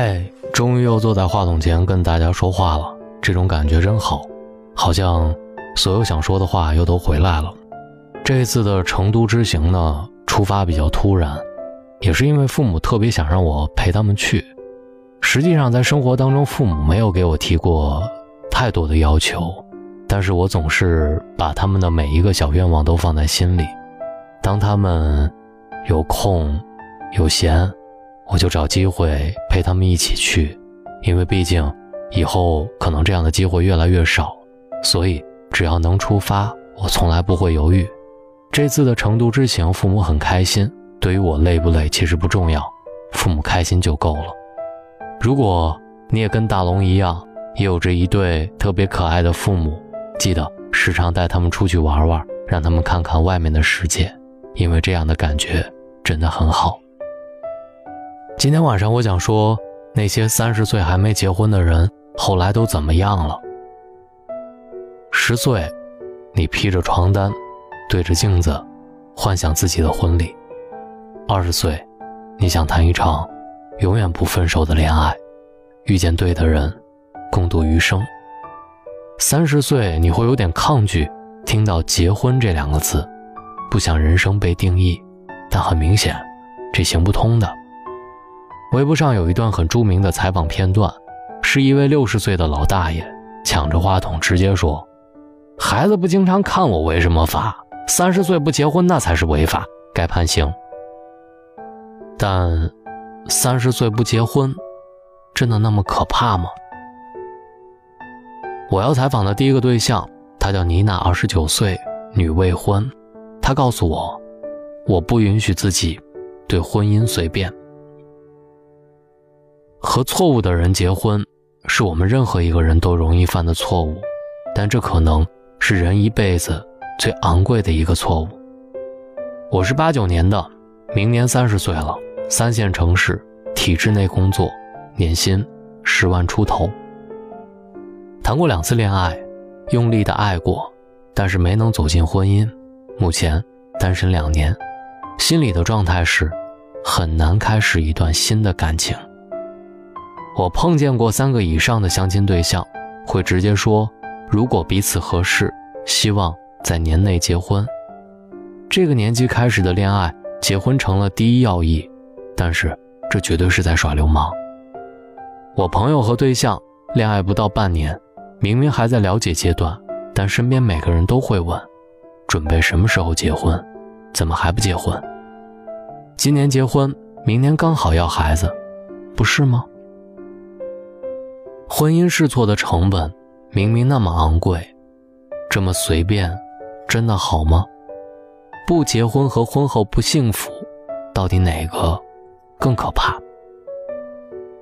哎，终于又坐在话筒前跟大家说话了，这种感觉真好，好像所有想说的话又都回来了。这一次的成都之行呢，出发比较突然，也是因为父母特别想让我陪他们去。实际上，在生活当中，父母没有给我提过太多的要求，但是我总是把他们的每一个小愿望都放在心里。当他们有空、有闲。我就找机会陪他们一起去，因为毕竟以后可能这样的机会越来越少，所以只要能出发，我从来不会犹豫。这次的成都之行，父母很开心。对于我累不累其实不重要，父母开心就够了。如果你也跟大龙一样，也有着一对特别可爱的父母，记得时常带他们出去玩玩，让他们看看外面的世界，因为这样的感觉真的很好。今天晚上我想说，那些三十岁还没结婚的人，后来都怎么样了？十岁，你披着床单，对着镜子，幻想自己的婚礼；二十岁，你想谈一场永远不分手的恋爱，遇见对的人，共度余生；三十岁，你会有点抗拒听到“结婚”这两个字，不想人生被定义，但很明显，这行不通的。微博上有一段很著名的采访片段，是一位六十岁的老大爷抢着话筒直接说：“孩子不经常看我，为什么罚？三十岁不结婚那才是违法，该判刑。但三十岁不结婚，真的那么可怕吗？”我要采访的第一个对象，她叫妮娜，二十九岁，女未婚。她告诉我：“我不允许自己对婚姻随便。”和错误的人结婚，是我们任何一个人都容易犯的错误，但这可能是人一辈子最昂贵的一个错误。我是八九年的，明年三十岁了，三线城市，体制内工作，年薪十万出头。谈过两次恋爱，用力的爱过，但是没能走进婚姻。目前单身两年，心里的状态是很难开始一段新的感情。我碰见过三个以上的相亲对象，会直接说，如果彼此合适，希望在年内结婚。这个年纪开始的恋爱，结婚成了第一要义，但是这绝对是在耍流氓。我朋友和对象恋爱不到半年，明明还在了解阶段，但身边每个人都会问，准备什么时候结婚？怎么还不结婚？今年结婚，明年刚好要孩子，不是吗？婚姻试错的成本明明那么昂贵，这么随便，真的好吗？不结婚和婚后不幸福，到底哪个更可怕？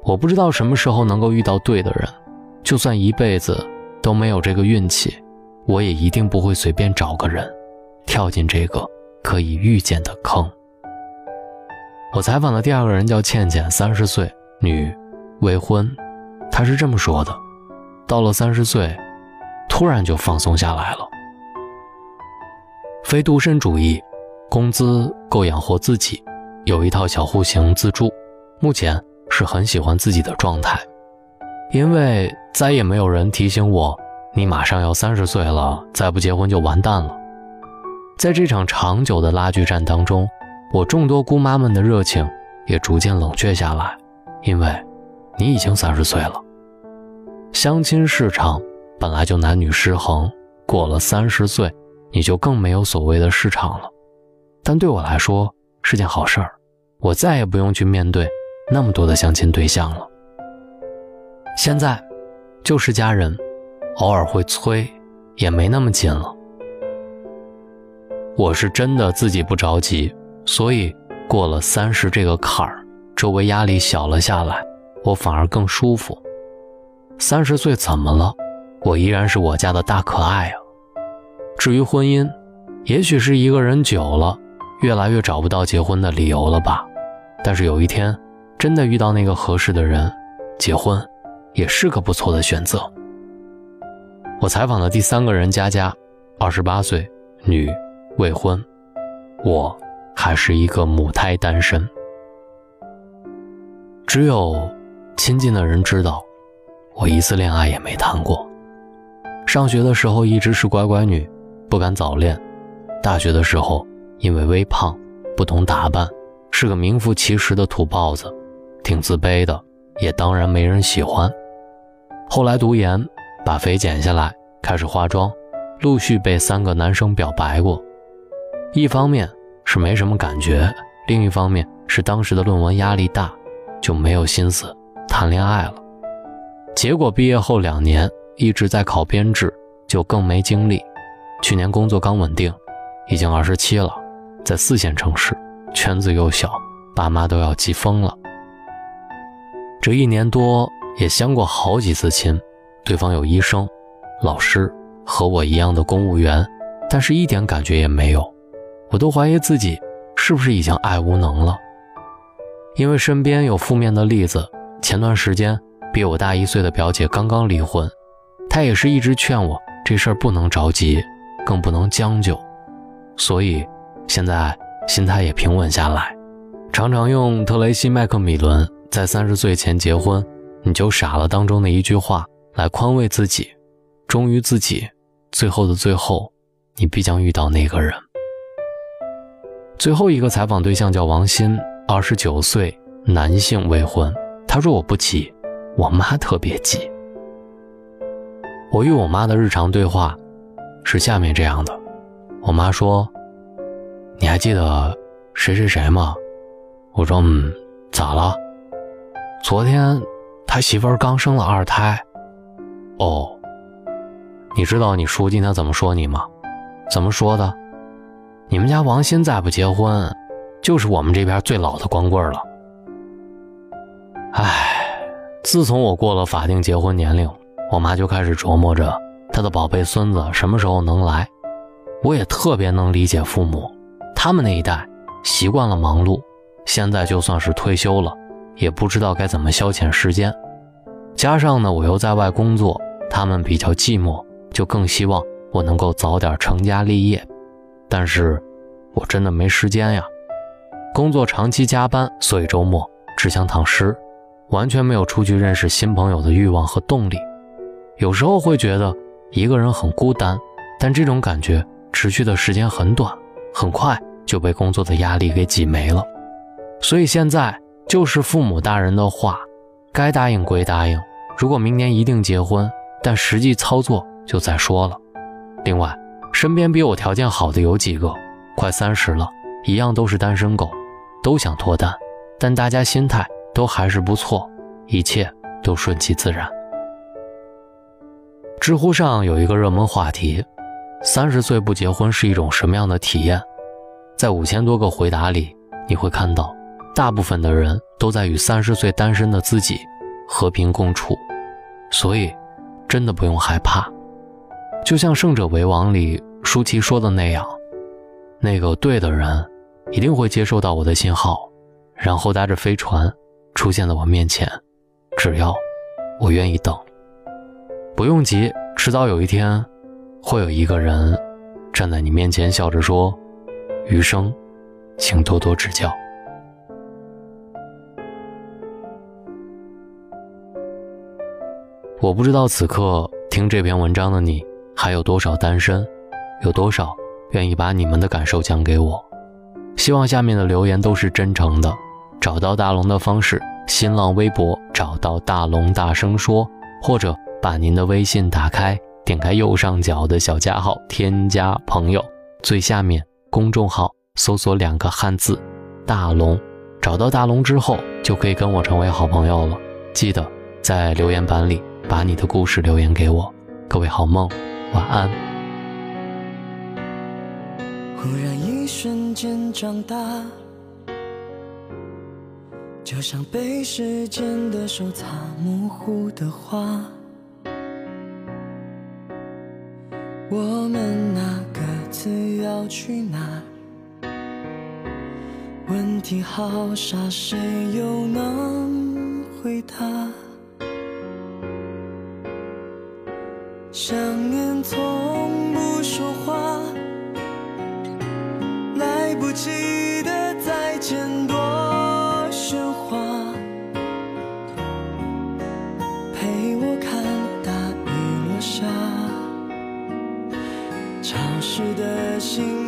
我不知道什么时候能够遇到对的人，就算一辈子都没有这个运气，我也一定不会随便找个人，跳进这个可以预见的坑。我采访的第二个人叫倩倩，三十岁，女，未婚。他是这么说的：到了三十岁，突然就放松下来了。非独身主义，工资够养活自己，有一套小户型自住，目前是很喜欢自己的状态，因为再也没有人提醒我，你马上要三十岁了，再不结婚就完蛋了。在这场长久的拉锯战当中，我众多姑妈们的热情也逐渐冷却下来，因为。你已经三十岁了，相亲市场本来就男女失衡，过了三十岁，你就更没有所谓的市场了。但对我来说是件好事儿，我再也不用去面对那么多的相亲对象了。现在，就是家人，偶尔会催，也没那么紧了。我是真的自己不着急，所以过了三十这个坎儿，周围压力小了下来。我反而更舒服。三十岁怎么了？我依然是我家的大可爱啊。至于婚姻，也许是一个人久了，越来越找不到结婚的理由了吧。但是有一天，真的遇到那个合适的人，结婚也是个不错的选择。我采访的第三个人佳佳，二十八岁，女，未婚，我还是一个母胎单身，只有。亲近的人知道，我一次恋爱也没谈过。上学的时候一直是乖乖女，不敢早恋。大学的时候因为微胖，不懂打扮，是个名副其实的土包子，挺自卑的，也当然没人喜欢。后来读研，把肥减下来，开始化妆，陆续被三个男生表白过。一方面是没什么感觉，另一方面是当时的论文压力大，就没有心思。谈恋爱了，结果毕业后两年一直在考编制，就更没精力。去年工作刚稳定，已经二十七了，在四线城市，圈子又小，爸妈都要急疯了。这一年多也相过好几次亲，对方有医生、老师和我一样的公务员，但是一点感觉也没有，我都怀疑自己是不是已经爱无能了。因为身边有负面的例子。前段时间，比我大一岁的表姐刚刚离婚，她也是一直劝我这事儿不能着急，更不能将就，所以现在心态也平稳下来，常常用特雷西·麦克米伦在三十岁前结婚你就傻了当中的一句话来宽慰自己，忠于自己，最后的最后，你必将遇到那个人。最后一个采访对象叫王鑫，二十九岁，男性，未婚。他说我不急，我妈特别急。我与我妈的日常对话是下面这样的：我妈说：“你还记得谁谁谁吗？”我说：“嗯，咋了？昨天他媳妇儿刚生了二胎。”哦，你知道你叔今天怎么说你吗？怎么说的？你们家王鑫再不结婚，就是我们这边最老的光棍了。唉，自从我过了法定结婚年龄，我妈就开始琢磨着她的宝贝孙子什么时候能来。我也特别能理解父母，他们那一代习惯了忙碌，现在就算是退休了，也不知道该怎么消遣时间。加上呢，我又在外工作，他们比较寂寞，就更希望我能够早点成家立业。但是，我真的没时间呀，工作长期加班，所以周末只想躺尸。完全没有出去认识新朋友的欲望和动力，有时候会觉得一个人很孤单，但这种感觉持续的时间很短，很快就被工作的压力给挤没了。所以现在就是父母大人的话，该答应归答应。如果明年一定结婚，但实际操作就再说了。另外，身边比我条件好的有几个，快三十了，一样都是单身狗，都想脱单，但大家心态。都还是不错，一切都顺其自然。知乎上有一个热门话题：三十岁不结婚是一种什么样的体验？在五千多个回答里，你会看到，大部分的人都在与三十岁单身的自己和平共处。所以，真的不用害怕。就像《胜者为王》里舒淇说的那样，那个对的人一定会接收到我的信号，然后搭着飞船。出现在我面前，只要我愿意等，不用急，迟早有一天，会有一个人站在你面前，笑着说：“余生，请多多指教。”我不知道此刻听这篇文章的你还有多少单身，有多少愿意把你们的感受讲给我。希望下面的留言都是真诚的。找到大龙的方式：新浪微博找到大龙，大声说，或者把您的微信打开，点开右上角的小加号，添加朋友，最下面公众号搜索两个汉字“大龙”，找到大龙之后，就可以跟我成为好朋友了。记得在留言板里把你的故事留言给我。各位好梦，晚安。忽然一瞬间长大。就像被时间的手擦模糊的画，我们那各自要去哪？问题好傻，谁又能回答？想念从不说话，来不及的再见多。心。